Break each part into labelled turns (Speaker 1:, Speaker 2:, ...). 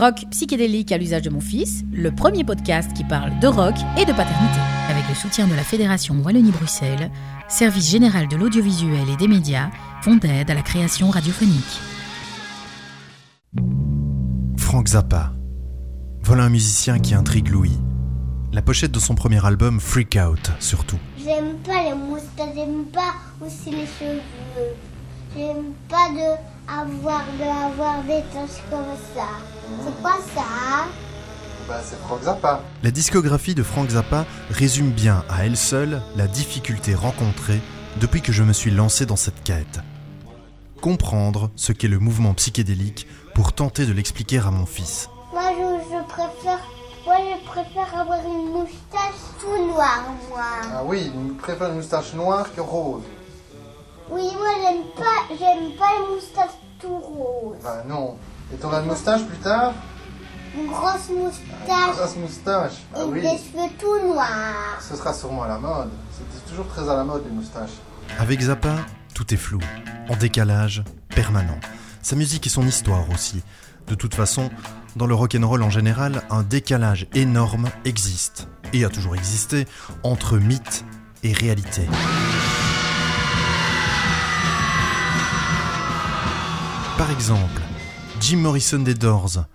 Speaker 1: Rock psychédélique à l'usage de mon fils, le premier podcast qui parle de rock et de paternité. Avec le soutien de la Fédération Wallonie-Bruxelles, Service général de l'audiovisuel et des médias, Fonds d'aide à la création radiophonique.
Speaker 2: Frank Zappa. Voilà un musicien qui intrigue Louis. La pochette de son premier album, Freak Out, surtout.
Speaker 3: J'aime pas les moustaches, j'aime pas aussi les cheveux. J'aime pas de avoir, de avoir des taches comme ça. C'est quoi ça
Speaker 4: Bah, c'est Frank Zappa.
Speaker 2: La discographie de Frank Zappa résume bien à elle seule la difficulté rencontrée depuis que je me suis lancé dans cette quête. Comprendre ce qu'est le mouvement psychédélique pour tenter de l'expliquer à mon fils.
Speaker 3: Moi, je, je préfère, moi, je préfère avoir une moustache tout noire, moi.
Speaker 4: Ah oui, il préfère une moustache noire que rose.
Speaker 3: Oui, moi, j'aime pas, j'aime pas les moustaches tout rose.
Speaker 4: Bah non. Et t'auras une moustache plus tard
Speaker 3: Une grosse moustache
Speaker 4: Grosse moustache. Bah
Speaker 3: et
Speaker 4: oui.
Speaker 3: des cheveux tout noirs.
Speaker 4: Ce sera sûrement à la mode. C'était toujours très à la mode les moustaches.
Speaker 2: Avec Zappa, tout est flou, en décalage permanent. Sa musique et son histoire aussi. De toute façon, dans le rock'n'roll en général, un décalage énorme existe, et a toujours existé, entre mythe et réalité. Par exemple, Jim Morrison des Doors,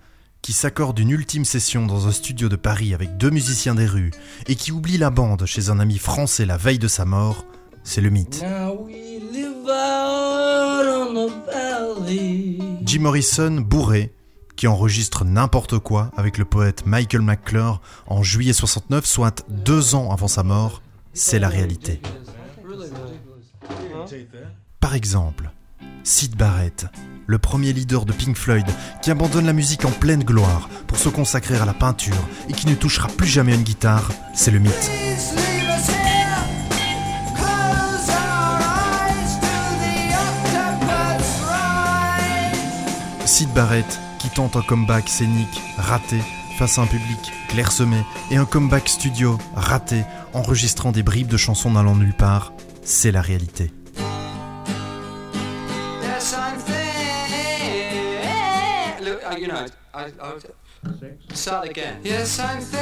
Speaker 2: qui s'accorde une ultime session dans un studio de Paris avec deux musiciens des rues, et qui oublie la bande chez un ami français la veille de sa mort, c'est le mythe. Jim Morrison, bourré, qui enregistre n'importe quoi avec le poète Michael McClure en juillet 69, soit deux ans avant sa mort, c'est la réalité. Par exemple, Sid Barrett, le premier leader de Pink Floyd, qui abandonne la musique en pleine gloire pour se consacrer à la peinture et qui ne touchera plus jamais une guitare, c'est le mythe. Sid Barrett, qui tente un comeback scénique raté face à un public clairsemé et un comeback studio raté, enregistrant des bribes de chansons n'allant nulle part, c'est la réalité.
Speaker 5: Look, you know, I, I, start again. Yes, something.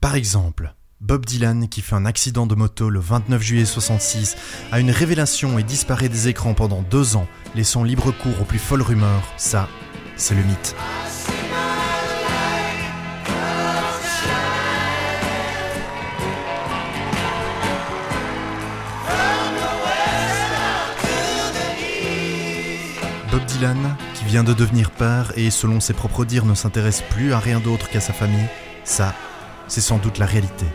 Speaker 2: Par exemple, Bob Dylan qui fait un accident de moto le 29 juillet 66 a une révélation et disparaît des écrans pendant deux ans, laissant libre cours aux plus folles rumeurs, ça, c'est le mythe. Qui vient de devenir père et selon ses propres dires ne s'intéresse plus à rien d'autre qu'à sa famille, ça, c'est sans doute la réalité.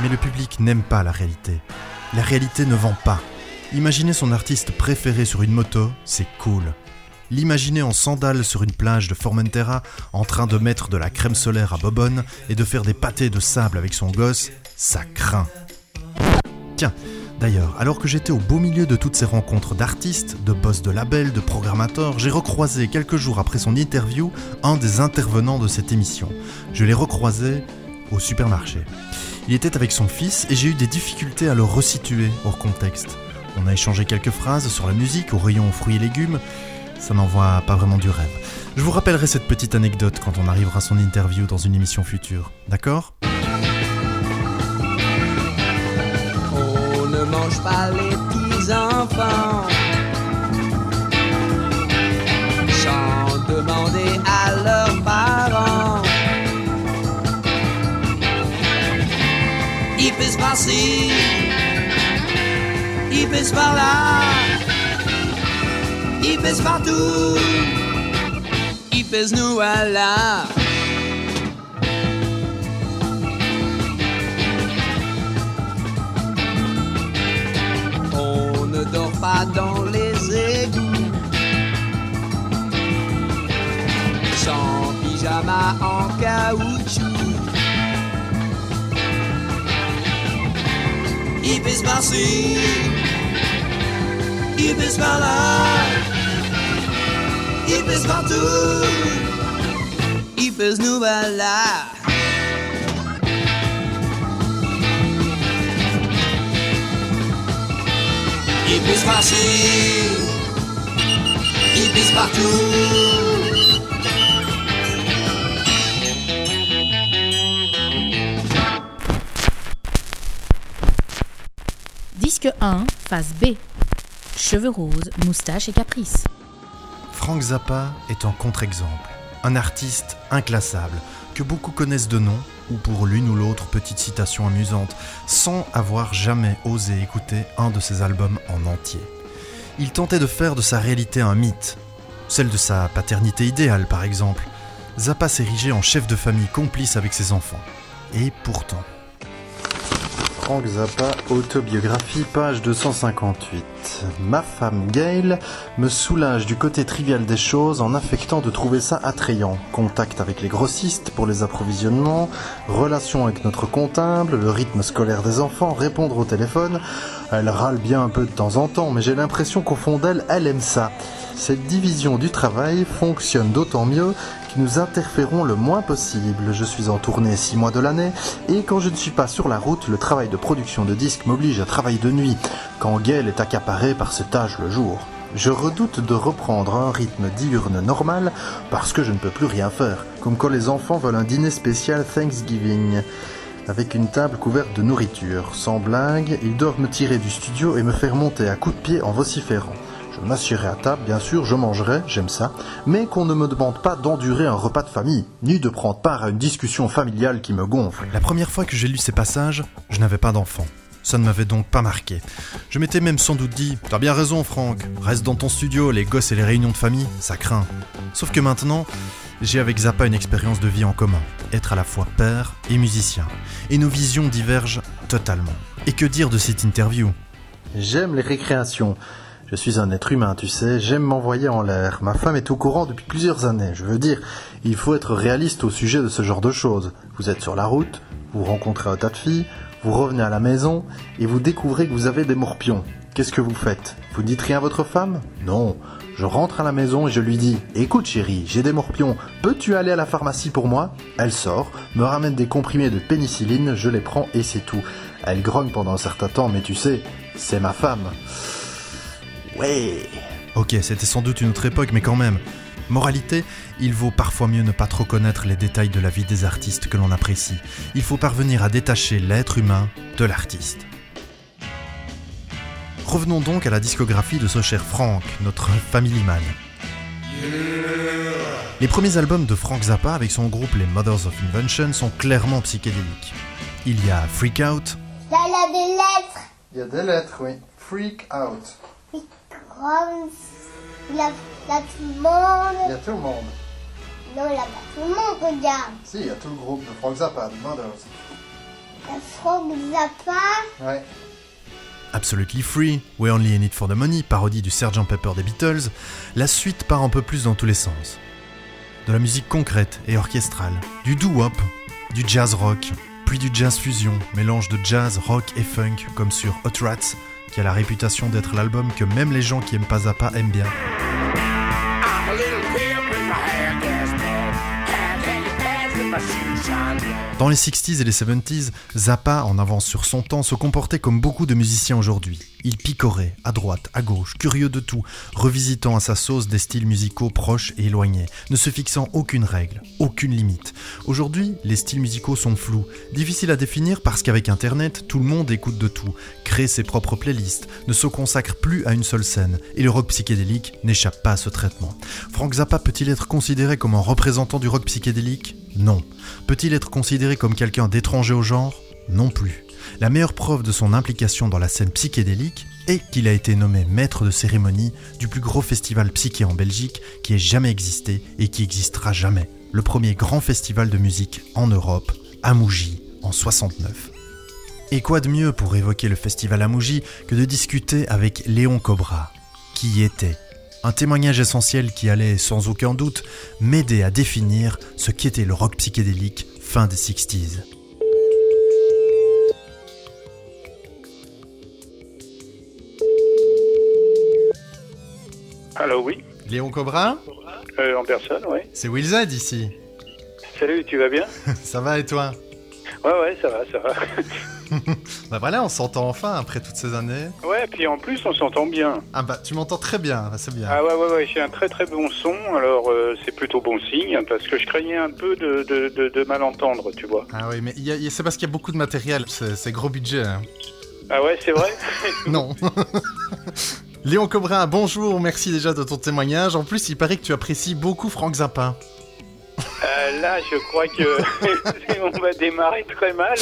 Speaker 2: Mais le public n'aime pas la réalité. La réalité ne vend pas. Imaginer son artiste préféré sur une moto, c'est cool. L'imaginer en sandales sur une plage de Formentera, en train de mettre de la crème solaire à Bobonne et de faire des pâtés de sable avec son gosse, ça craint. Tiens, d'ailleurs, alors que j'étais au beau milieu de toutes ces rencontres d'artistes, de boss de labels, de programmateurs, j'ai recroisé quelques jours après son interview un des intervenants de cette émission. Je l'ai recroisé au supermarché. Il était avec son fils et j'ai eu des difficultés à le resituer hors contexte. On a échangé quelques phrases sur la musique au rayon fruits et légumes. Ça n'envoie pas vraiment du rêve. Je vous rappellerai cette petite anecdote quand on arrivera à son interview dans une émission future. D'accord?
Speaker 5: Pas les petits enfants sans demander à leurs parents. Il pisse par-ci, il pisse par-là, il pisse partout, il pisse nous voilà. On dans les égouts. Sans pyjama en caoutchouc. Il pisse par-ci, pisse par-là, pisse partout, pisse nous voilà. Il pisse par-ci, pisse partout.
Speaker 1: Disque 1, phase B. Cheveux roses, moustache et caprice.
Speaker 2: Frank Zappa est un contre-exemple. Un artiste inclassable, que beaucoup connaissent de nom, ou pour l'une ou l'autre petite citation amusante, sans avoir jamais osé écouter un de ses albums en entier. Il tentait de faire de sa réalité un mythe, celle de sa paternité idéale par exemple. Zappa s'érigeait en chef de famille complice avec ses enfants. Et pourtant... Frank Zappa, autobiographie, page 258. Ma femme Gail me soulage du côté trivial des choses en affectant de trouver ça attrayant. Contact avec les grossistes pour les approvisionnements, relation avec notre comptable, le rythme scolaire des enfants, répondre au téléphone. Elle râle bien un peu de temps en temps, mais j'ai l'impression qu'au fond d'elle, elle aime ça. Cette division du travail fonctionne d'autant mieux nous interférons le moins possible. Je suis en tournée six mois de l'année et quand je ne suis pas sur la route, le travail de production de disques m'oblige à travailler de nuit, quand Gail est accaparée par ce tâche le jour. Je redoute de reprendre un rythme diurne normal parce que je ne peux plus rien faire, comme quand les enfants veulent un dîner spécial Thanksgiving avec une table couverte de nourriture. Sans blague, ils doivent me tirer du studio et me faire monter à coups de pied en vociférant. À table, bien sûr, je mangerai, j'aime ça, mais qu'on ne me demande pas d'endurer un repas de famille, ni de prendre part à une discussion familiale qui me gonfle. La première fois que j'ai lu ces passages, je n'avais pas d'enfant. Ça ne m'avait donc pas marqué. Je m'étais même sans doute dit T'as bien raison, Franck, reste dans ton studio, les gosses et les réunions de famille, ça craint. Sauf que maintenant, j'ai avec Zappa une expérience de vie en commun, être à la fois père et musicien. Et nos visions divergent totalement. Et que dire de cette interview? J'aime les récréations. Je suis un être humain, tu sais, j'aime m'envoyer en l'air. Ma femme est au courant depuis plusieurs années. Je veux dire, il faut être réaliste au sujet de ce genre de choses. Vous êtes sur la route, vous rencontrez un tas de filles, vous revenez à la maison et vous découvrez que vous avez des morpions. Qu'est-ce que vous faites? Vous dites rien à votre femme? Non. Je rentre à la maison et je lui dis Écoute chérie, j'ai des morpions, peux-tu aller à la pharmacie pour moi? Elle sort, me ramène des comprimés de pénicilline, je les prends et c'est tout. Elle grogne pendant un certain temps, mais tu sais, c'est ma femme. Ouais. Ok, c'était sans doute une autre époque, mais quand même. Moralité, il vaut parfois mieux ne pas trop connaître les détails de la vie des artistes que l'on apprécie. Il faut parvenir à détacher l'être humain de l'artiste. Revenons donc à la discographie de ce cher Frank, notre family man. Les premiers albums de Frank Zappa avec son groupe les Mothers of Invention sont clairement psychédéliques. Il y a Freak Out,
Speaker 3: Là, il a des lettres.
Speaker 4: Il y a des lettres, oui. Freak out.
Speaker 3: Il a, il a tout le
Speaker 4: Il y a tout le monde.
Speaker 3: Non, il a pas tout le monde, regarde.
Speaker 4: Si, il y a tout le groupe de Frank Zappa, de Mothers.
Speaker 3: Il y a Frank Zappa.
Speaker 4: Ouais.
Speaker 2: Absolutely Free, We Only In It For The Money, parodie du Sgt Pepper des Beatles, la suite part un peu plus dans tous les sens. De la musique concrète et orchestrale, du doo-wop, du jazz rock, puis du jazz fusion, mélange de jazz, rock et funk, comme sur Hot Rats, qui a la réputation d'être l'album que même les gens qui aiment pas Zappa aiment bien. Dans les 60s et les 70s, Zappa, en avance sur son temps, se comportait comme beaucoup de musiciens aujourd'hui. Il picorait, à droite, à gauche, curieux de tout, revisitant à sa sauce des styles musicaux proches et éloignés, ne se fixant aucune règle, aucune limite. Aujourd'hui, les styles musicaux sont flous, difficiles à définir parce qu'avec Internet, tout le monde écoute de tout, crée ses propres playlists, ne se consacre plus à une seule scène, et le rock psychédélique n'échappe pas à ce traitement. Frank Zappa peut-il être considéré comme un représentant du rock psychédélique? Non. Peut-il être considéré comme quelqu'un d'étranger au genre? Non plus. La meilleure preuve de son implication dans la scène psychédélique est qu'il a été nommé maître de cérémonie du plus gros festival psyché en Belgique qui ait jamais existé et qui existera jamais. Le premier grand festival de musique en Europe, à Mougy, en 69. Et quoi de mieux pour évoquer le festival à Mougy que de discuter avec Léon Cobra, qui était un témoignage essentiel qui allait, sans aucun doute, m'aider à définir ce qu'était le rock psychédélique fin des 60s.
Speaker 6: Alors oui,
Speaker 2: Léon Cobra
Speaker 6: euh, en personne, oui.
Speaker 2: C'est Will Z ici.
Speaker 6: Salut, tu vas bien?
Speaker 2: Ça va et toi?
Speaker 6: Ouais, ouais, ça va, ça va.
Speaker 2: Bah voilà, on s'entend enfin après toutes ces années.
Speaker 6: Ouais, puis en plus, on s'entend bien.
Speaker 2: Ah bah tu m'entends très bien, bah, c'est bien.
Speaker 6: Ah ouais, ouais, ouais, j'ai un très très bon son, alors euh, c'est plutôt bon signe, parce que je craignais un peu de, de, de, de mal entendre, tu vois.
Speaker 2: Ah oui, mais il y a- il y a- c'est parce qu'il y a beaucoup de matériel, c'est c'est gros budget. hein.
Speaker 6: Ah ouais, c'est vrai
Speaker 2: Non. Léon Cobra, bonjour, merci déjà de ton témoignage. En plus, il paraît que tu apprécies beaucoup Franck Zappa.
Speaker 6: Euh, Là, je crois que on va démarrer très mal.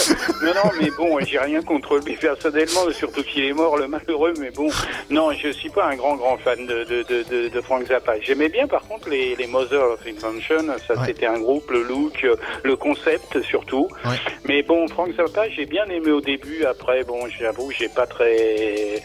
Speaker 6: Non, non, mais bon, j'ai rien contre lui personnellement, surtout qu'il est mort, le malheureux, mais bon, non, je suis pas un grand, grand fan de, de, de, Frank Zappa. J'aimais bien, par contre, les, les Mother of Invention, ça
Speaker 2: Ouais.
Speaker 6: c'était un groupe, le look, le concept surtout.
Speaker 2: Ouais.
Speaker 6: Mais bon, Frank Zappa, j'ai bien aimé au début, après, bon, j'avoue, j'ai pas très,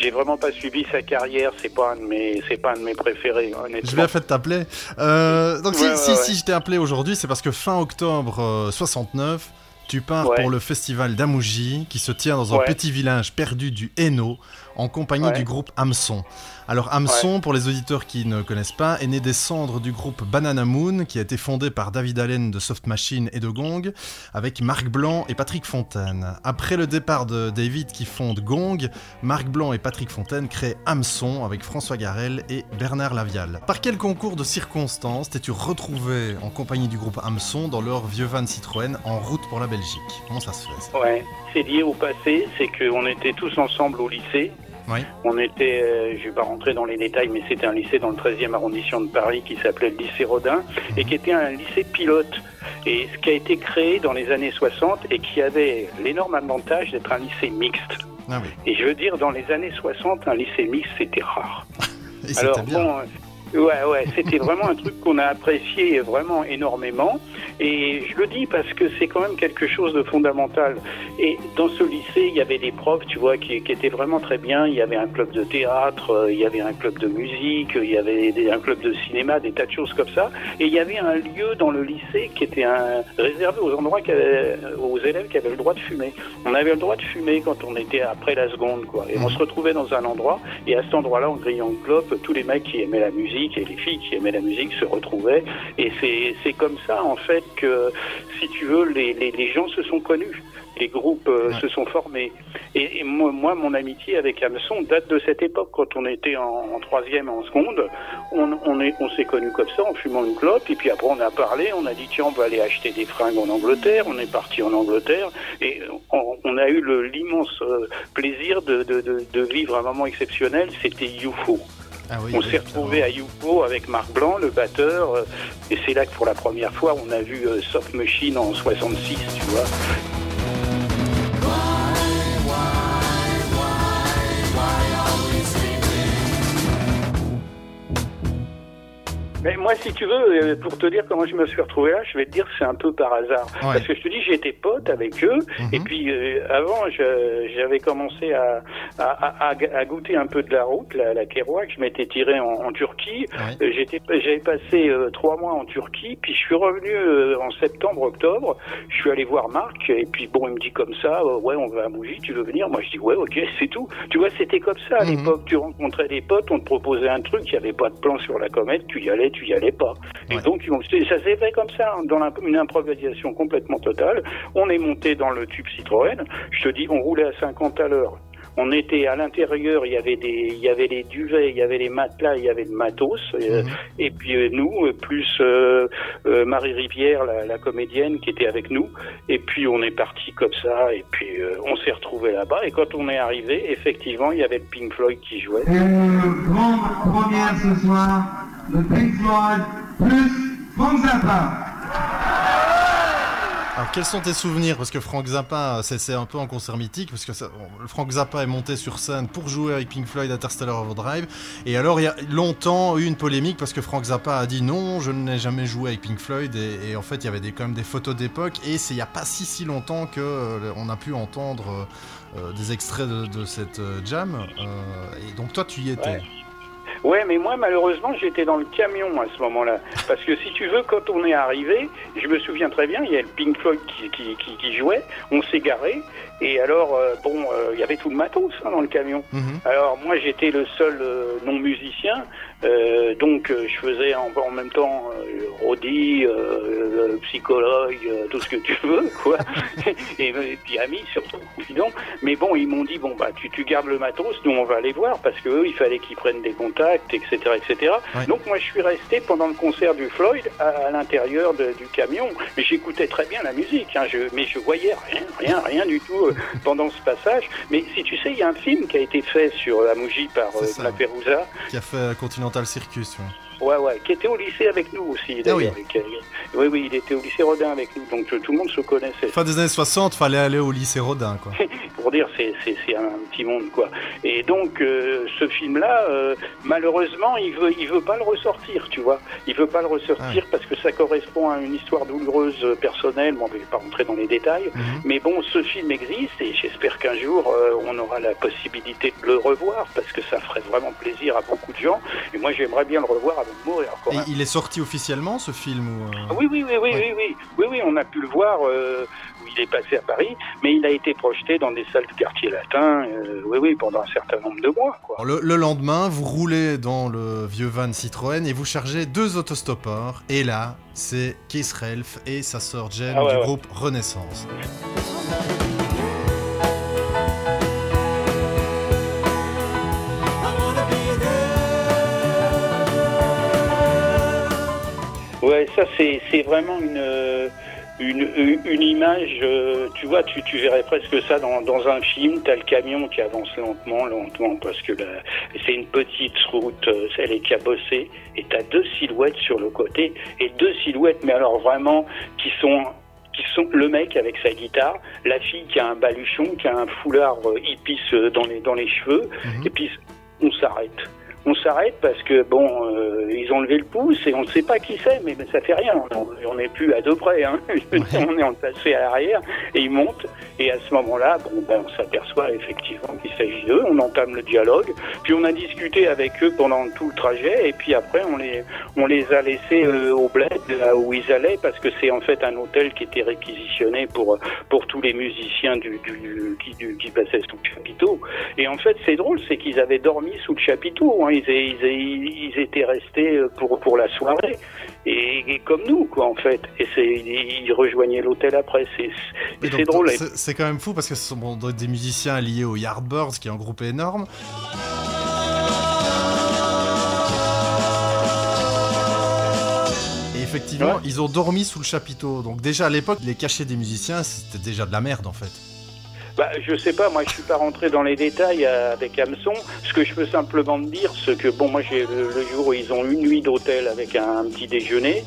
Speaker 6: j'ai vraiment pas suivi sa carrière, c'est pas un de mes, c'est pas un de mes préférés, honnêtement.
Speaker 2: J'ai bien fait de t'appeler. Euh, donc si,
Speaker 6: Ouais,
Speaker 2: si, si je t'ai appelé aujourd'hui, c'est parce que fin octobre euh, 69, tu pars
Speaker 6: Ouais.
Speaker 2: pour le festival d'Amouji qui se tient dans un
Speaker 6: Ouais.
Speaker 2: petit village perdu du Hainaut en compagnie
Speaker 6: Ouais.
Speaker 2: du groupe Hamson. Alors Hamson, pour les auditeurs qui ne connaissent pas, est né des cendres du groupe Banana Moon qui a été fondé par David Allen de Soft Machine et de Gong avec Marc Blanc et Patrick Fontaine. Après le départ de David qui fonde Gong, Marc Blanc et Patrick Fontaine créent Hamson avec François Garel et Bernard Lavial. Par quel concours de circonstances t'es-tu retrouvé en compagnie du groupe Hamson dans leur vieux van Citroën en route pour la Belgique? Comment ça se fait ça?
Speaker 6: Ouais, c'est lié au passé, c'est qu'on était tous ensemble au lycée.
Speaker 2: Oui.
Speaker 6: On était, euh, je vais pas rentrer dans les détails, mais c'était un lycée dans le 13e arrondissement de Paris qui s'appelait le lycée Rodin et qui était un lycée pilote. Et ce qui a été créé dans les années 60 et qui avait l'énorme avantage d'être un lycée mixte.
Speaker 2: Ah oui.
Speaker 6: Et je veux dire, dans les années 60, un lycée mixte, c'était rare. Alors bon, ouais, ouais, c'était vraiment un truc qu'on a apprécié vraiment énormément. Et je le dis parce que c'est quand même quelque chose de fondamental. Et dans ce lycée, il y avait des profs, tu vois, qui, qui étaient vraiment très bien. Il y avait un club de théâtre, euh, il y avait un club de musique, il y avait des- un club de cinéma, des tas de choses comme ça. Et il y avait un lieu dans le lycée qui était un, réservé aux endroits avaient- aux élèves qui avaient le droit de fumer. On avait le droit de fumer quand on était après la seconde, quoi. Et on se retrouvait dans un endroit, et à cet endroit-là, en grillant une clope, tous les mecs qui aimaient la musique et les filles qui aimaient la musique se retrouvaient. Et c'est, comme ça, en fait, que, si tu veux, les, les, les gens se sont connus. Les groupes euh,
Speaker 2: Ouais.
Speaker 6: se sont formés. Et, et moi, moi, mon amitié avec Hamson date de cette époque, quand on était en, en troisième et en seconde. On, on, est, on s'est connus comme ça, en fumant une clope. Et puis après, on a parlé, on a dit, tiens, on va aller acheter des fringues en Angleterre. On est parti en Angleterre. Et on, on a eu l'immense euh, plaisir de, de, de, de vivre un moment exceptionnel. C'était UFO.
Speaker 2: Ah oui,
Speaker 6: On
Speaker 2: oui,
Speaker 6: s'est retrouvé à. UFO avec Marc Blanc, le batteur, euh, et c'est là que pour la première fois on a vu euh, Soft Machine en 66, tu vois. Mais moi, si tu veux, euh, pour te dire comment je me suis retrouvé là, je vais te dire c'est un peu par hasard.
Speaker 2: Ouais.
Speaker 6: Parce que je te dis, j'étais pote avec eux,
Speaker 2: Mhm.
Speaker 6: et puis euh, avant, j'avais commencé à, à, à- à goûter un peu de la route, la, la Kerouac. Je m'étais tiré en, en Turquie.
Speaker 2: Ouais.
Speaker 6: Euh, J'étais, j'avais passé euh, trois mois en Turquie, puis je suis revenu euh, en septembre, octobre. Je suis allé voir Marc, et puis bon, il me dit comme ça, ouais, on va à Mougy, tu veux venir? Moi, je dis ouais, ok, c'est tout. Tu vois, c'était comme ça à
Speaker 2: Mhm.
Speaker 6: l'époque. Tu rencontrais des potes, on te proposait un truc, il n'y avait pas de plan sur la comète, tu y allais, tu y allais pas. Et donc, ça s'est fait comme ça, dans l'imp- une improvisation complètement totale. On est monté dans le tube Citroën. Je te dis, on roulait à 50 à l'heure. On était à l'intérieur, il y avait des, il y avait les duvets, il y avait les matelas, il y avait le matos. euh,
Speaker 2: Mhm.
Speaker 6: et puis euh, nous, euh, plus euh, euh, Marie Rivière, la, la comédienne qui était avec nous. Et puis on est parti comme ça. Et puis euh, on s'est retrouvé là-bas. Et quand on est arrivé, effectivement, il y avait Pink Floyd qui jouait.
Speaker 7: Et grande première ce soir, le Pink Floyd plus Frank Zappa.
Speaker 2: Alors quels sont tes souvenirs? Parce que Frank Zappa, c'est un peu un concert mythique, parce que ça- bon, Frank Zappa est monté sur scène pour jouer avec Pink Floyd Interstellar Overdrive. Et alors il y a longtemps eu une polémique parce que Frank Zappa a dit non, je n'ai jamais joué avec Pink Floyd. Et, et en fait il y avait des, quand même des photos d'époque. Et c'est il n'y a pas si si longtemps que euh, on a pu entendre euh, euh, des extraits de, de cette euh, jam. Euh, et donc toi tu y étais?
Speaker 6: Ouais. Ouais, mais moi, malheureusement, j'étais dans le camion à ce moment-là. Parce que si tu veux, quand on est arrivé, je me souviens très bien, il y a le Pink Floyd qui, qui, jouait, on s'est garé, et alors, euh, bon, euh, il y avait tout le matos hein, dans le camion.
Speaker 2: Mhm.
Speaker 6: Alors, moi, j'étais le seul euh, non-musicien, euh, donc euh, je faisais en, en même temps euh, Rodi, euh, euh, psychologue, euh, tout ce que tu veux, quoi. et, et puis ami, surtout, confident. Mais bon, ils m'ont dit, bon, bah, tu, tu gardes le matos, nous, on va aller voir, parce que eux, il fallait qu'ils prennent des contacts, etc., etc. Donc, moi, je suis resté pendant le concert du Floyd à, à l'intérieur du camion. Mais j'écoutais très bien la musique, hein, je, mais je voyais rien, rien, rien du tout euh, pendant ce passage. Mais si tu sais, il y a un film qui a été fait sur la Mougie par euh, Perouza.
Speaker 2: Qui a fait Continental Circus. ouais.
Speaker 6: Ouais, ouais, qui était au lycée avec nous aussi,
Speaker 2: Ah oui.
Speaker 6: oui, oui, il était au lycée Rodin avec nous, donc euh, tout le monde se connaissait.
Speaker 2: Fin des années 60, fallait aller au lycée Rodin, quoi.
Speaker 6: Pour dire, c'est un petit monde, quoi. Et donc, euh, ce film-là, euh, malheureusement, il veut, il veut pas le ressortir, tu vois. Il veut pas le ressortir
Speaker 2: Ah
Speaker 6: parce que ça correspond à une histoire douloureuse personnelle. Bon, je vais pas rentrer dans les détails.
Speaker 2: Mhm.
Speaker 6: Mais bon, ce film existe et j'espère qu'un jour, euh, on aura la possibilité de le revoir parce que ça ferait vraiment plaisir à beaucoup de gens. Et moi, j'aimerais bien le revoir avant de mourir, quoi.
Speaker 2: Et il est sorti officiellement, ce film ou, euh,
Speaker 6: Oui, oui, oui, oui,
Speaker 2: Ouais.
Speaker 6: oui, oui, oui, oui, on a pu le voir euh, où il est passé à Paris, mais il a été projeté dans des salles du quartier latin, euh, oui, oui, pendant un certain nombre de mois, quoi.
Speaker 2: Le, le lendemain, vous roulez dans le vieux van Citroën et vous chargez deux autostoppeurs. Et là, c'est Keith Relf et sa sœur Jen
Speaker 6: Ah ouais,
Speaker 2: du
Speaker 6: ouais.
Speaker 2: groupe Renaissance.
Speaker 6: Ouais, ça c'est c'est vraiment une, euh, une une une image. euh, tu vois, tu, tu verrais presque ça dans, dans un film. T'as le camion qui avance lentement, lentement, parce que la- c'est une petite route, euh, elle est cabossée, et t'as deux silhouettes sur le côté, et deux silhouettes, mais alors vraiment qui sont qui sont le mec avec sa guitare, la fille qui a un baluchon, qui a un foulard hippie dans les dans les cheveux,
Speaker 2: Mhm.
Speaker 6: et puis on s'arrête. On s'arrête parce que bon, euh, ils ont levé le pouce et on ne sait pas qui c'est, mais, mais ça fait rien. On- n'est plus à deux près. Hein. on est entassé à l'arrière et ils montent. Et à ce moment-là, bon, ben, on s'aperçoit effectivement qu'il s'agit d'eux. On entame le dialogue. Puis on a discuté avec eux pendant tout le trajet. Et puis après, on les, on les a laissés euh, au bled là où ils allaient parce que c'est en fait un hôtel qui était réquisitionné pour pour tous les musiciens du, du, qui, du- qui passaient sous le chapiteau. Et en fait, c'est drôle, c'est qu'ils avaient dormi sous le chapiteau. Hein. Ils, ils, ils étaient restés euh, pour, pour la soirée. Et, et comme nous, quoi, en fait. Et ils rejoignaient l'hôtel après. C'est, drôle.
Speaker 2: C'est quand même fou parce que ce sont bon, des musiciens liés aux Yardbirds, qui est un groupe énorme. Et effectivement,
Speaker 6: Ouais.
Speaker 2: ils ont dormi sous le chapiteau. Donc déjà à l'époque, les cachets des musiciens, c'était déjà de la merde en fait.
Speaker 6: Bah, je sais pas, moi je suis pas rentré dans les détails euh, avec Hameçon. Ce que je peux simplement dire, c'est que bon, moi j'ai le, le jour où ils ont une nuit d'hôtel avec un, petit déjeuner.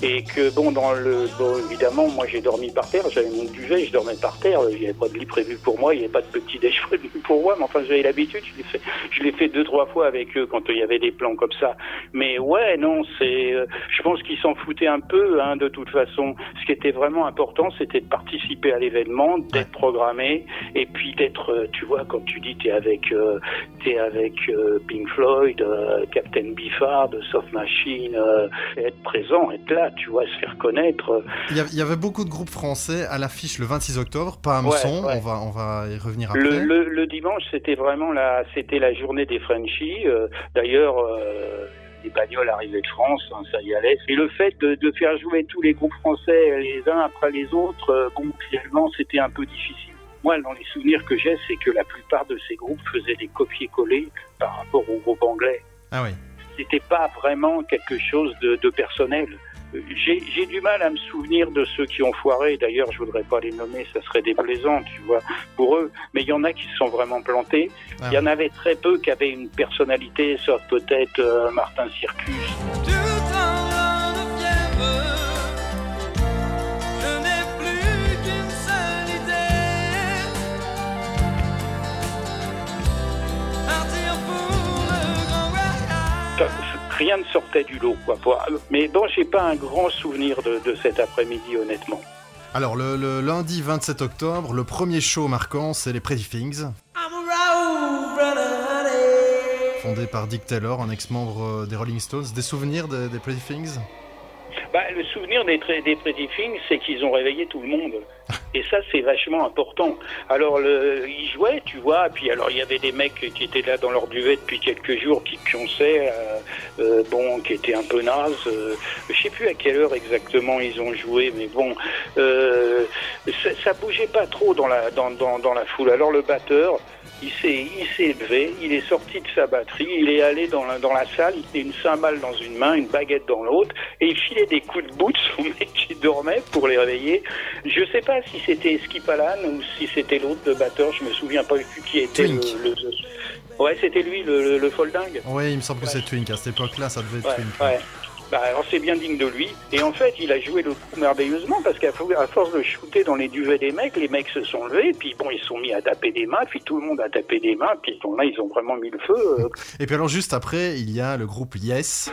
Speaker 6: Et que bon, dans le, bon, évidemment, moi j'ai dormi par terre, j'avais mon duvet, je dormais par terre, il n'y avait pas de lit prévu pour moi, il n'y avait pas de petit déj prévu pour moi, mais enfin j'avais l'habitude, je l'ai fait, je l'ai fait deux trois fois avec eux quand il y avait des plans comme ça. Mais ouais, non, c'est, euh, je pense qu'ils s'en foutaient un peu, hein, de toute façon. Ce qui était vraiment important, c'était de participer à l'événement, d'être programmé, et puis d'être, euh, tu vois, quand tu dis t'es avec, euh, t'es avec Pink Floyd, Captain Biffard, Soft Machine, être présent, être là, tu vois, se faire connaître.
Speaker 2: Il y, avait, il y avait beaucoup de groupes français à l'affiche le 26 octobre, pas un
Speaker 6: Ouais,
Speaker 2: son,
Speaker 6: ouais.
Speaker 2: on, va, on va y revenir après.
Speaker 6: Le, le, le dimanche, c'était vraiment la, c'était la journée des Frenchies. Euh, D'ailleurs, euh, les bagnoles arrivaient de France, hein, ça y allait. Et le fait de, de faire jouer tous les groupes français les uns après les autres, euh, bon, finalement, c'était un peu difficile. Moi, dans les souvenirs que j'ai, c'est que la plupart de ces groupes faisaient des copier-coller par rapport aux groupes anglais.
Speaker 2: Ah oui.
Speaker 6: C'était pas vraiment quelque chose de, de personnel. J'ai j'ai du mal à me souvenir de ceux qui ont foiré. D'ailleurs, je voudrais pas les nommer, ça serait déplaisant, tu vois, pour eux. Mais il y en a qui se sont vraiment plantés.
Speaker 2: Ah
Speaker 6: Il y en avait très peu qui avaient une personnalité, sauf peut-être euh, Martin Circus. Rien ne sortait du lot, quoi. Pour- Mais bon, j'ai pas un grand souvenir de, de cet après-midi, honnêtement.
Speaker 2: Alors le, le lundi 27 octobre, le premier show marquant, c'est les Pretty Things. Fondé par Dick Taylor, un ex-membre euh, des Rolling Stones. Des souvenirs des, des Pretty Things?
Speaker 6: Bah, le souvenir des, des Pretty Things, c'est qu'ils ont réveillé tout le monde. Et ça, c'est vachement important. Alors, le, ils jouaient, tu vois, puis alors, il y avait des mecs qui étaient là dans leur duvet depuis quelques jours, qui pionçaient, euh, euh, bon, qui étaient un peu nazes. euh, je sais plus à quelle heure exactement ils ont joué, mais bon, euh, ça, ça bougeait pas trop dans la, dans, dans, dans la foule. Alors, le batteur, il s'est, il s'est élevé, il est sorti de sa batterie, il est allé dans la, dans la salle, il tenait une cymbale dans une main, une baguette dans l'autre, et il filait des coups de bout aux mecs qui dormaient pour les réveiller. Je sais pas si c'était Skip Alan ou si c'était l'autre, le batteur, je me souviens pas qui était le,
Speaker 2: Twink.
Speaker 6: le- le- Ouais, c'était lui, le, le, le foldingue.
Speaker 2: Oui, il me semble que c'est Twink. À cette époque-là, ça devait être
Speaker 6: Ouais,
Speaker 2: Twink.
Speaker 6: ouais. Bah, alors c'est bien digne de lui. Et en fait, il a joué le coup merveilleusement parce qu'à force de shooter dans les duvets des mecs, les mecs se sont levés, puis bon, ils se sont mis à taper des mains, puis tout le monde a tapé des mains, puis là, ils ont vraiment mis le feu. euh,
Speaker 2: Et puis alors, juste après, il y a le groupe Yes.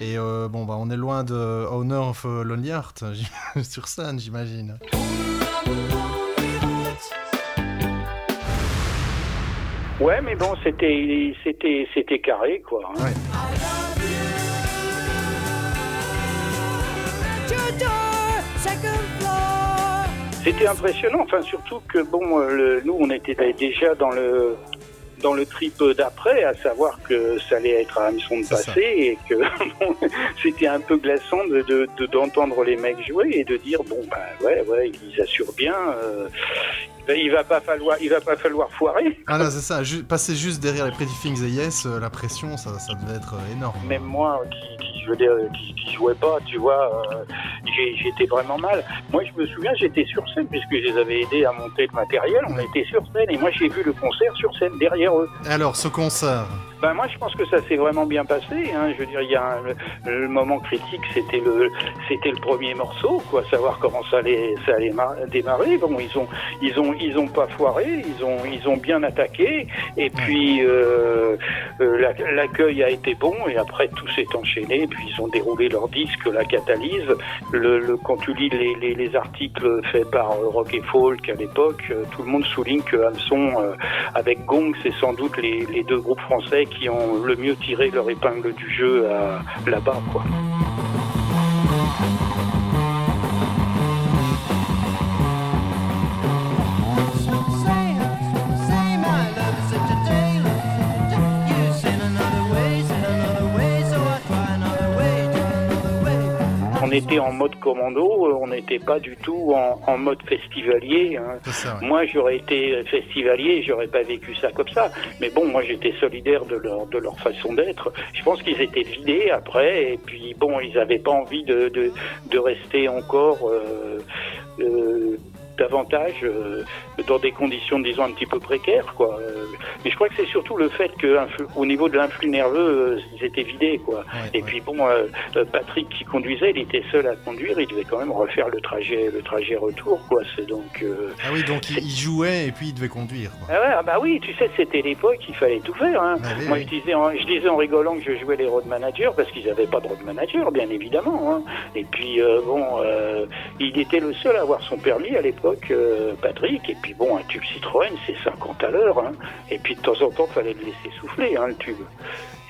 Speaker 2: Et euh, bon, bah, on est loin de Honor of Lonely Heart j'im- sur scène, j'imagine.
Speaker 6: Ouais, mais bon, c'était, c'était, c'était carré, quoi. hein.
Speaker 2: Ouais.
Speaker 6: C'était impressionnant, enfin surtout que bon, euh, le- nous on était déjà dans le dans le trip d'après, à savoir que ça allait être à hameçon de passer et que bon, c'était un peu glaçant de de- de- d'entendre les mecs jouer et de dire bon bah ouais ouais ils assurent bien, euh, il va pas falloir il va pas falloir foirer.
Speaker 2: Ah là, c'est ça. ju- passer juste derrière les Pretty Things et Yes, euh, la pression, ça, ça devait être euh, énorme.
Speaker 6: Même moi qui, qui je veux dire qui, qui jouais pas, tu vois, euh, j'étais vraiment mal. Moi je me souviens j'étais sur scène puisque je les avais aidés à monter le matériel, on était sur scène et moi j'ai vu le concert sur scène derrière eux.
Speaker 2: Alors, ce concert,
Speaker 6: Ben moi je pense que ça s'est vraiment bien passé. Hein. Je veux dire, il y a un- le, le moment critique, c'était le c'était le premier morceau, quoi, savoir comment ça allait ça allait mar- démarrer. Bon, ils ont ils ont ils ont pas foiré, ils ont ils ont bien attaqué. Et puis euh, euh, la- l'accueil a été bon et après tout s'est enchaîné. Puis ils ont déroulé leur disque, la catalyse. Le, le- quand tu lis les, les, les articles faits par euh, Rock et Folk à l'époque, euh, tout le monde souligne que Hamson euh, avec Gong, c'est sans doute les, les deux groupes français qui ont le mieux tiré leur épingle du jeu là-bas. Était en mode commando, euh, on n'était pas du tout en, en mode festivalier. hein.
Speaker 2: c'est ça. ouais.
Speaker 6: Moi, j'aurais été festivalier, j'aurais pas vécu ça comme ça. Mais bon, moi, j'étais solidaire de leur de leur façon d'être. Je pense qu'ils étaient vidés après, et puis bon, ils avaient pas envie de de, de rester encore. euh, euh, davantage euh, dans des conditions disons un petit peu précaires quoi Euh, mais je crois que c'est surtout le fait que influ- au niveau de l'influx nerveux euh, ils étaient vidés quoi
Speaker 2: Ouais,
Speaker 6: et
Speaker 2: ouais.
Speaker 6: puis bon, Patrick qui conduisait, il était seul à conduire, il devait quand même refaire le trajet, le trajet retour, quoi. C'est donc.
Speaker 2: Ah oui, donc il, jouait et puis il devait conduire. quoi.
Speaker 6: Ah ouais, ah bah oui, tu sais, c'était l'époque, il fallait tout faire. Hein.
Speaker 2: Ah
Speaker 6: Moi, je disais, en, je disais en rigolant que je jouais les road managers parce qu'ils n'avaient pas de road manager, bien évidemment. Hein. Et puis bon, il était le seul à avoir son permis à l'époque, euh, Patrick. Et puis bon, un tube Citroën, c'est 50 à l'heure. Hein. Et puis de temps en temps, fallait le laisser souffler, hein, le tube.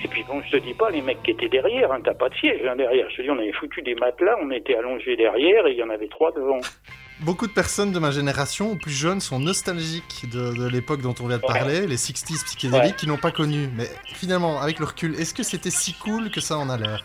Speaker 6: Et puis bon, je te dis pas les mecs qui étaient derrière, hein, t'as pas de siège hein, derrière. Je te dis, on avait foutu des matelas, on était allongés derrière et il y en avait trois devant.
Speaker 2: Beaucoup de personnes de ma génération, ou plus jeunes, sont nostalgiques de, de l'époque dont on vient de
Speaker 6: Ouais.
Speaker 2: parler, les 60s psychédéliques,
Speaker 6: Ouais.
Speaker 2: qui n'ont pas connu. Mais finalement, avec le recul, est-ce que c'était si cool que ça en a l'air?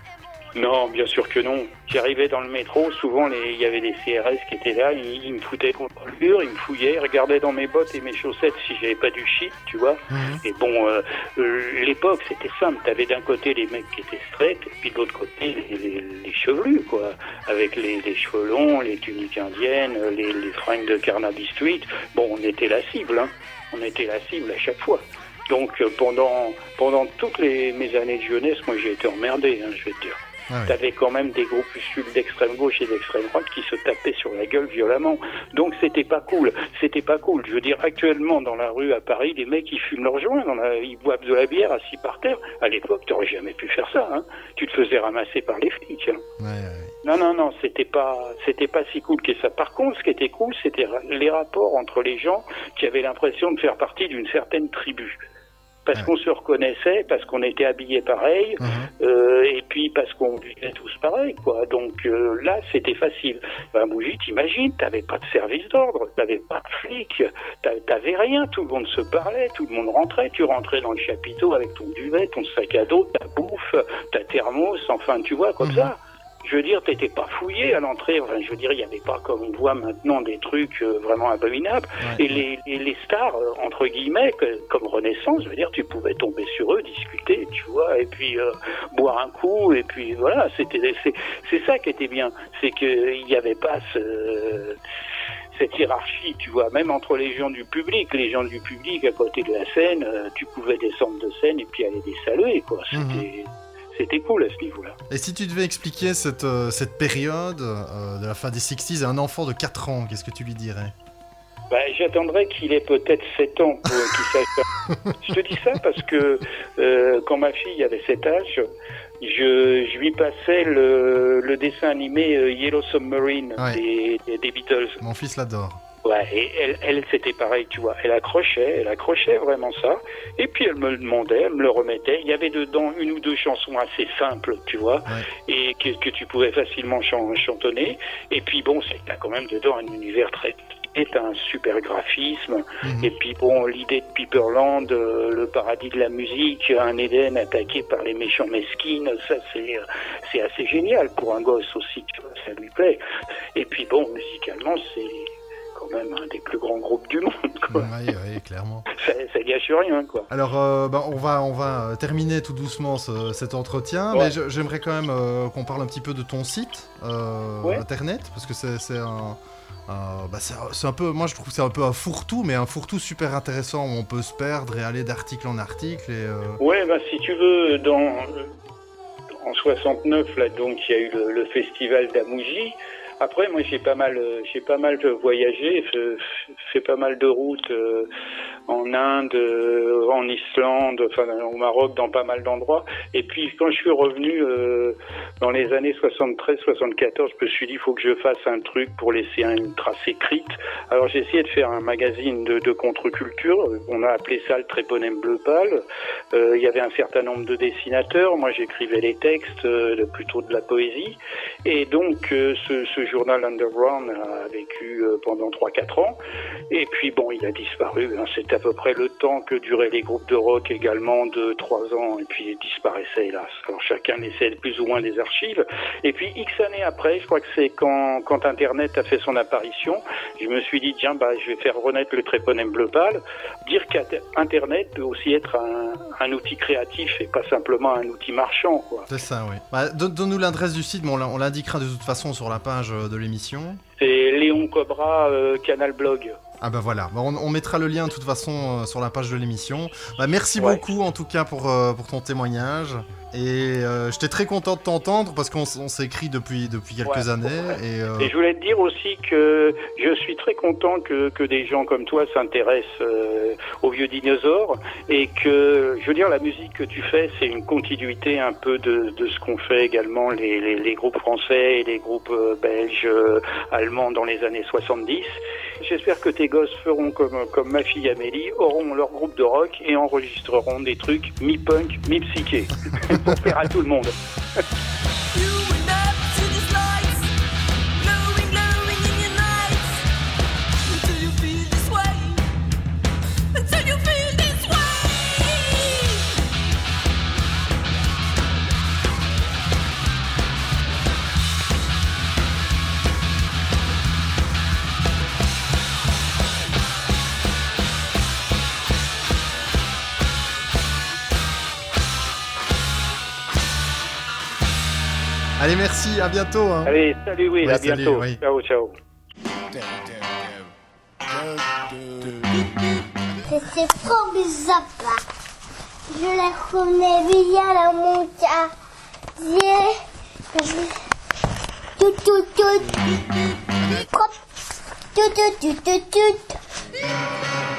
Speaker 6: Non, bien sûr que non. J'arrivais dans le métro, souvent les- il y avait des CRS qui étaient là, ils, ils me foutaient contre le mur, ils me fouillaient, ils regardaient dans mes bottes et mes chaussettes si j'avais pas du shit, tu vois. Et bon, euh, euh, l'époque c'était simple, t'avais d'un côté les mecs qui étaient straight, et puis de l'autre côté les, les- les chevelus, quoi, avec les, les cheveux longs, les tuniques indiennes, les, les fringues de Carnaby Street. Bon, on était la cible, hein. On était la cible à chaque fois. Donc euh, pendant pendant toutes les, mes années de jeunesse, moi j'ai été emmerdé, hein, je vais te dire.
Speaker 2: Ah
Speaker 6: quand même des groupuscules d'extrême gauche et d'extrême droite qui se tapaient sur la gueule violemment. Donc c'était pas cool. C'était pas cool. Je veux dire, actuellement dans la rue à Paris, les mecs ils fument leur joint, dans la- ils boivent de la bière assis par terre. À l'époque, t'aurais jamais pu faire ça. Hein. Tu te faisais ramasser par les flics. hein.
Speaker 2: Ouais, ouais.
Speaker 6: Non, non, non, c'était pas, c'était pas si cool que ça. Par contre, ce qui était cool, c'était les rapports entre les gens qui avaient l'impression de faire partie d'une certaine tribu. Parce
Speaker 2: Ouais.
Speaker 6: qu'on se reconnaissait, parce qu'on était habillés pareil,
Speaker 2: Mhm.
Speaker 6: euh, et puis parce qu'on vivait tous pareil, quoi. Donc euh, là, c'était facile. Ben, Bougie, t'imagines, t'avais pas de service d'ordre, t'avais pas de flic, t'a- t'avais rien, tout le monde se parlait, tout le monde rentrait, tu rentrais dans le chapiteau avec ton duvet, ton sac à dos, ta bouffe, ta thermos, enfin, tu vois, comme
Speaker 2: Mhm.
Speaker 6: ça. Je veux dire, t'étais pas fouillé à l'entrée. Enfin, je veux dire, il n'y avait pas comme on voit maintenant des trucs euh, vraiment abominables.
Speaker 2: Ouais,
Speaker 6: Et les, les, les stars, euh, entre guillemets, que- comme Renaissance, je veux dire, tu pouvais tomber sur eux, discuter, tu vois, et puis euh, boire un coup, et puis voilà, c'était, c'est, c'est ça qui était bien, c'est qu'il n'y avait pas ce, cette hiérarchie, tu vois, même entre les gens du public, les gens du public à côté de la scène, euh, tu pouvais descendre de scène et puis aller les saluer, quoi. C'était, c'était cool à ce niveau-là.
Speaker 2: Et si tu devais expliquer cette, euh, cette période euh, de la fin des 60s à un enfant de 4 ans, qu'est-ce que tu lui dirais?
Speaker 6: Bah, j'attendrai qu'il ait peut-être 7 ans pour qu'il sache ça. Je te dis ça parce que euh, quand ma fille avait cet âge, je, je lui passais le, le dessin animé Yellow Submarine
Speaker 2: Ouais.
Speaker 6: des, des, des Beatles.
Speaker 2: Mon fils l'adore.
Speaker 6: Ouais, et elle, elle c'était pareil, tu vois. Elle accrochait, elle accrochait vraiment ça. Et puis elle me le demandait, elle me le remettait. Il y avait dedans une ou deux chansons assez simples, tu vois, et que, que tu pouvais facilement chan- chantonner. Et puis bon, c'est t'as quand même dedans un univers très est un super graphisme.
Speaker 2: Mhm.
Speaker 6: Et puis bon, l'idée de Piperland, euh, le paradis de la musique, un Éden attaqué par les méchants mesquines, ça c'est c'est assez génial pour un gosse aussi, tu vois, ça lui plaît. Et puis bon, musicalement, c'est quand même un des plus grands groupes du monde, quoi.
Speaker 2: Oui, oui, clairement.
Speaker 6: Ça, ça gâche rien, quoi.
Speaker 2: Alors, euh, bah, on va, on va euh, terminer tout doucement ce- cet entretien,
Speaker 6: Ouais.
Speaker 2: mais j'aimerais quand même euh, qu'on parle un petit peu de ton site euh,
Speaker 6: Ouais.
Speaker 2: internet, parce que c'est un, bah, c'est un- peu, moi je trouve que c'est un peu un fourre-tout, mais un fourre-tout super intéressant où on peut se perdre et aller d'article en article. Et, euh,
Speaker 6: Ouais, bah, si tu veux, dans, en 69, là, donc, il y a eu le, le festival d'Amouji. Après, moi, j'ai pas mal, euh, j'ai pas mal voyagé, fait, pas mal de routes euh, en Inde, euh, en Islande, enfin, au Maroc, dans pas mal d'endroits. Et puis, quand je suis revenu euh, dans les années 73-74, je me suis dit, il faut que je fasse un truc pour laisser une trace écrite. Alors, j'ai essayé de faire un magazine de, de contre-culture. On a appelé ça le Tréponème Bleu Pâle. Euh, il y avait un certain nombre de dessinateurs. Moi, j'écrivais les textes, euh, plutôt de la poésie. Et donc, euh, ce, ce journal Underground a vécu euh, pendant 3-4 ans. Et puis, bon, il a disparu. hein. C'est à peu près le temps que duraient les groupes de rock également, de 3 ans. Et puis, il disparaissait, hélas. Alors, chacun laissait plus ou moins des archives. Et puis, X années après, je crois que c'est quand, quand Internet a fait son apparition, je me suis dit, tiens, bah, je vais faire renaître le tréponème bleu pâle. Dire qu'Internet peut aussi être un, un outil créatif et pas simplement un outil marchand,
Speaker 2: c'est ça, oui. Bah, donne- Donne-nous l'adresse du site, mais on l'indiquera de toute façon sur la page euh, de l'émission.
Speaker 6: C'est Léon Cobra, euh, Canal Blog.
Speaker 2: Ah bah voilà, Bah, on, on mettra le lien de toute façon euh, sur la page de l'émission. Bah, merci
Speaker 6: Ouais.
Speaker 2: beaucoup en tout cas pour, euh, pour ton témoignage. Et euh, j'étais très content de t'entendre parce qu'on s- on s'est écrit depuis, depuis quelques
Speaker 6: Ouais.
Speaker 2: années. Et, euh,
Speaker 6: Et je voulais te dire aussi que je suis très content que, que des gens comme toi s'intéressent euh, aux vieux dinosaures et que, je veux dire, la musique que tu fais, c'est une continuité un peu de, de ce qu'ont fait également les, les, les groupes français et les groupes euh, belges, euh, allemands dans les années 70. J'espère que tes gosses feront comme, comme ma fille Amélie, auront leur groupe de rock et enregistreront des trucs mi-punk, mi-psyché pour plaire à tout le monde.
Speaker 2: merci, à bientôt. hein.
Speaker 6: Allez, salut, oui,
Speaker 2: Ouais,
Speaker 6: à
Speaker 2: salut,
Speaker 6: bientôt.
Speaker 2: oui.
Speaker 6: Ciao, ciao.
Speaker 3: C'est Franck Zappa. Je la connais bien la montagne. Tout, tout, tout. Tout, tout, tout, tout, tout.